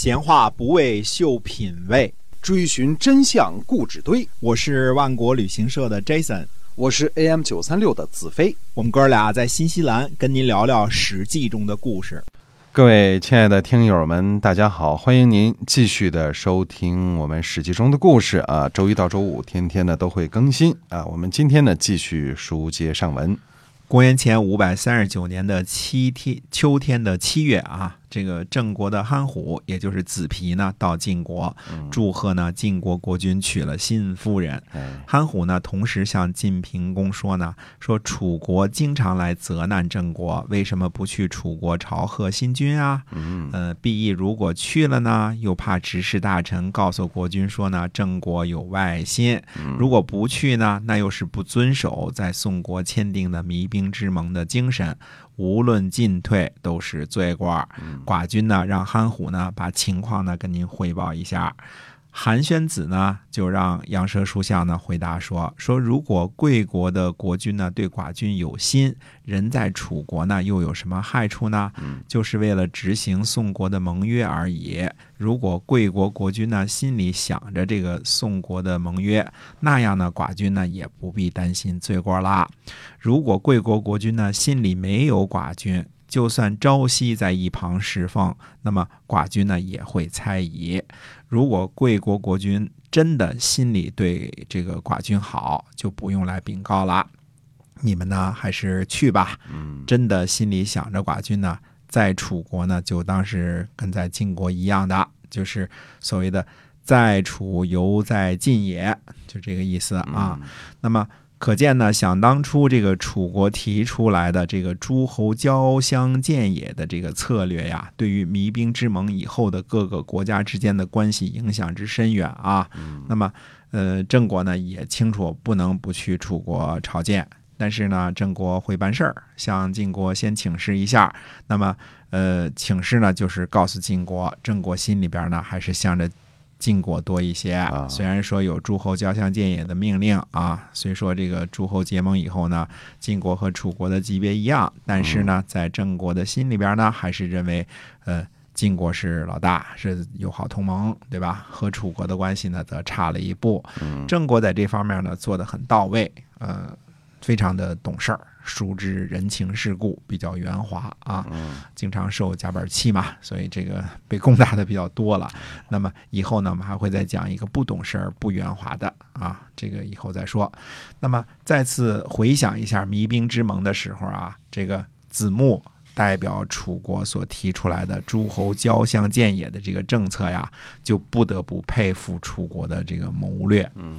闲话不为秀品味，追寻真相故纸堆。我是万国旅行社的 Jason，我是 AM 九三六的子飞。我们哥俩在新西兰跟您聊聊《史记》中的故事。各位亲爱的听友们，大家好，欢迎您继续的收听我们《史记》中的故事啊。周一到周五天天呢都会更新啊。我们今天呢继续书接上文。公元前五百三十九年的七天秋天的七月啊。这个郑国的憨虎，也就是子皮呢，到晋国祝贺呢，晋国国君娶了新夫人。憨虎呢，同时向晋平公说呢，说楚国经常来责难郑国，为什么不去楚国朝贺新君啊？嗯，呃，毕义如果去了呢，又怕执事大臣告诉国君说呢，郑国有外心；如果不去呢，那又是不遵守在宋国签订的弭兵之盟的精神。无论进退都是罪过。寡君呢，让憨虎呢把情况呢跟您汇报一下。韩宣子呢，就让杨舌书相呢回答说：说如果贵国的国君呢对寡君有心，人在楚国呢又有什么害处呢？就是为了执行宋国的盟约而已。如果贵国国君呢心里想着这个宋国的盟约，那样呢寡君呢也不必担心罪过啦。如果贵国国君呢心里没有寡君，就算朝夕在一旁侍奉，那么寡君呢也会猜疑。如果贵国国君真的心里对这个寡君好，就不用来禀告了。你们呢还是去吧。真的心里想着寡君呢，在楚国呢就当是跟在晋国一样的，就是所谓的在楚犹在晋也，就这个意思啊。那么。可见呢，想当初这个楚国提出来的这个诸侯交相见也的这个策略呀，对于弭兵之盟以后的各个国家之间的关系影响之深远啊。那么，呃，郑国呢也清楚不能不去楚国朝见，但是呢，郑国会办事儿，向晋国先请示一下。那么，呃，请示呢就是告诉晋国，郑国心里边呢还是向着。晋国多一些，虽然说有诸侯交相见也的命令啊，虽说这个诸侯结盟以后呢，晋国和楚国的级别一样，但是呢，在郑国的心里边呢，还是认为，呃，晋国是老大，是友好同盟，对吧？和楚国的关系呢，则差了一步。郑国在这方面呢，做的很到位，呃，非常的懂事儿。熟知人情世故，比较圆滑啊，经常受夹板气嘛，所以这个被攻打的比较多了。那么以后呢，我们还会再讲一个不懂事儿、不圆滑的啊，这个以后再说。那么再次回想一下弭兵之盟的时候啊，这个子木代表楚国所提出来的诸侯交相见也的这个政策呀，就不得不佩服楚国的这个谋略。嗯。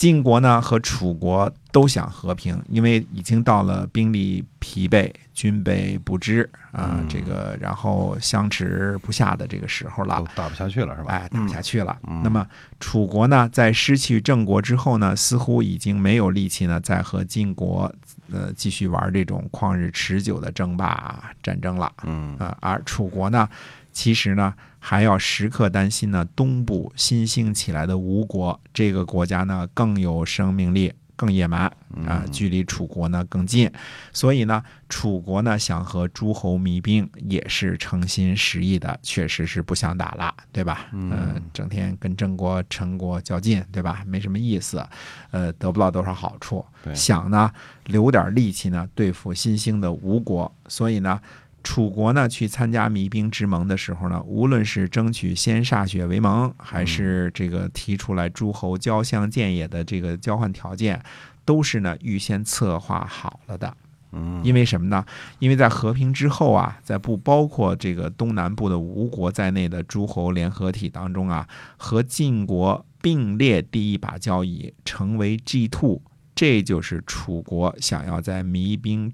晋国呢和楚国都想和平，因为已经到了兵力疲惫、军备不支啊，这个然后相持不下的这个时候了，打不下去了是吧？哎，打不下去了。那么楚国呢，在失去郑国之后呢，似乎已经没有力气呢，再和晋国呃继续玩这种旷日持久的争霸战争了。嗯啊，而楚国呢，其实呢。还要时刻担心呢，东部新兴起来的吴国，这个国家呢更有生命力，更野蛮啊，距离楚国呢更近，所以呢，楚国呢想和诸侯弭兵也是诚心实意的，确实是不想打了，对吧？嗯，整天跟郑国、陈国较劲，对吧？没什么意思，呃，得不到多少好处，想呢留点力气呢对付新兴的吴国，所以呢。楚国呢，去参加弭兵之盟的时候呢，无论是争取先歃血为盟，还是这个提出来诸侯交相见也的这个交换条件，都是呢预先策划好了的。嗯，因为什么呢？因为在和平之后啊，在不包括这个东南部的吴国在内的诸侯联合体当中啊，和晋国并列第一把交椅，成为 G two，这就是楚国想要在弭兵。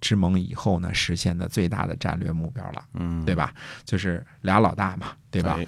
之盟以后呢，实现的最大的战略目标了，嗯，对吧？就是俩老大嘛，对吧？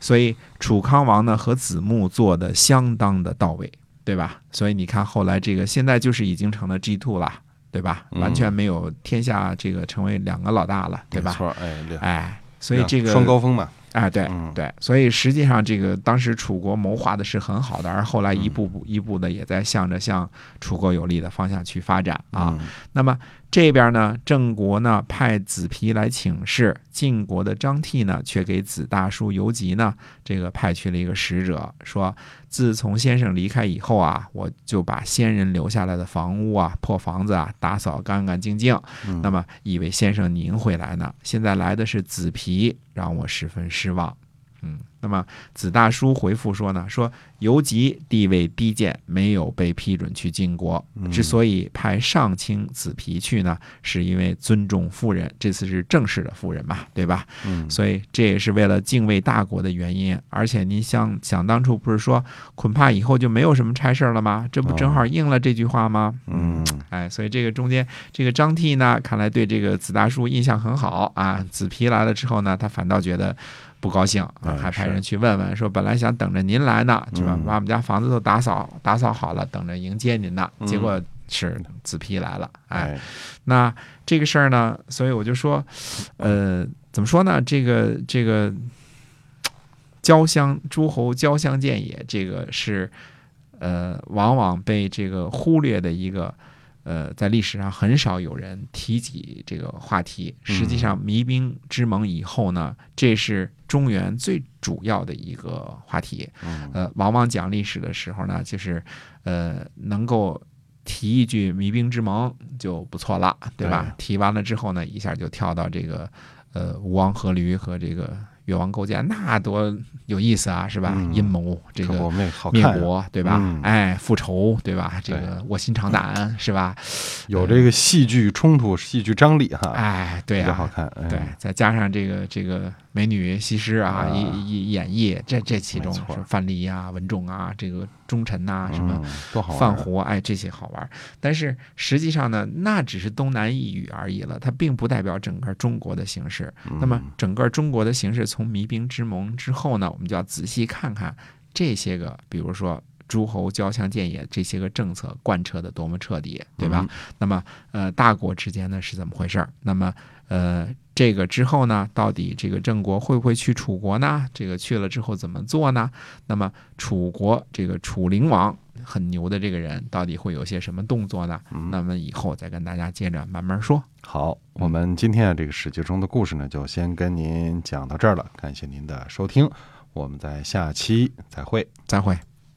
所以楚康王呢和子木做的相当的到位，对吧？所以你看后来这个现在就是已经成了 G two 了，对吧？完全没有天下这个成为两个老大了，对吧？没错，哎，哎，所以这个双高峰嘛。哎，对对，所以实际上这个当时楚国谋划的是很好的，而后来一步步一步的也在向着向楚国有利的方向去发展啊。那么这边呢，郑国呢派子皮来请示，晋国的张替呢却给子大叔游吉呢这个派去了一个使者，说自从先生离开以后啊，我就把先人留下来的房屋啊、破房子啊打扫干干净净，那么以为先生您会来呢，现在来的是子皮，让我十分失望。嗯，那么子大叔回复说呢，说游吉地位低贱，没有被批准去晋国。之所以派上卿子皮去呢，是因为尊重夫人，这次是正式的夫人嘛，对吧？嗯所以这也是为了敬畏大国的原因。而且您想想当初不是说恐怕以后就没有什么差事儿了吗？这不正好应了这句话吗？嗯哎，所以这个中间这个张替呢，看来对这个子大叔印象很好啊。子皮来了之后呢，他反倒觉得不高兴，还派人去问问，说本来想等着您来呢，是吧嗯？把我们家房子都打扫打扫好了，等着迎接您呢。嗯结果是子皮来了，哎，哎那这个事儿呢，所以我就说，呃，怎么说呢？这个这个交相诸侯交相见也，这个是呃，往往被这个忽略的一个。呃，在历史上很少有人提及这个话题。实际上，弭兵之盟以后呢，这是中原最主要的一个话题。嗯呃，往往讲历史的时候呢，就是呃，能够提一句弭兵之盟就不错了，对吧？提完了之后呢，一下就跳到这个呃吴王阖闾和这个越王勾践，那多有意思啊，是吧？嗯阴谋这个灭，国，对吧？嗯哎，复仇，对吧？这个卧薪尝胆，是吧？有这个戏剧冲突、戏剧张力哈，哎，对呀啊，好看。哎对，再加上这个这个美女西施啊，啊一一演绎，这这其中是范蠡啊、文仲啊、这个忠臣呐、什么范活，哎，这些好玩。但是实际上呢，那只是东南一隅而已了，它并不代表整个中国的形势。那么嗯整个中国的形势从弭兵之盟之后呢，我们就要仔细看看这些个，比如说。诸侯交相见也，这些个政策贯彻的多么彻底，对吧？嗯那么，呃，大国之间呢是怎么回事儿？那么，呃，这个之后呢，到底这个郑国会不会去楚国呢？这个去了之后怎么做呢？那么，楚国这个楚灵王很牛的这个人，到底会有些什么动作呢？嗯那么以后再跟大家接着慢慢说。好，我们今天啊这个史记中的故事呢，就先跟您讲到这儿了，感谢您的收听，我们在下期再会。再会。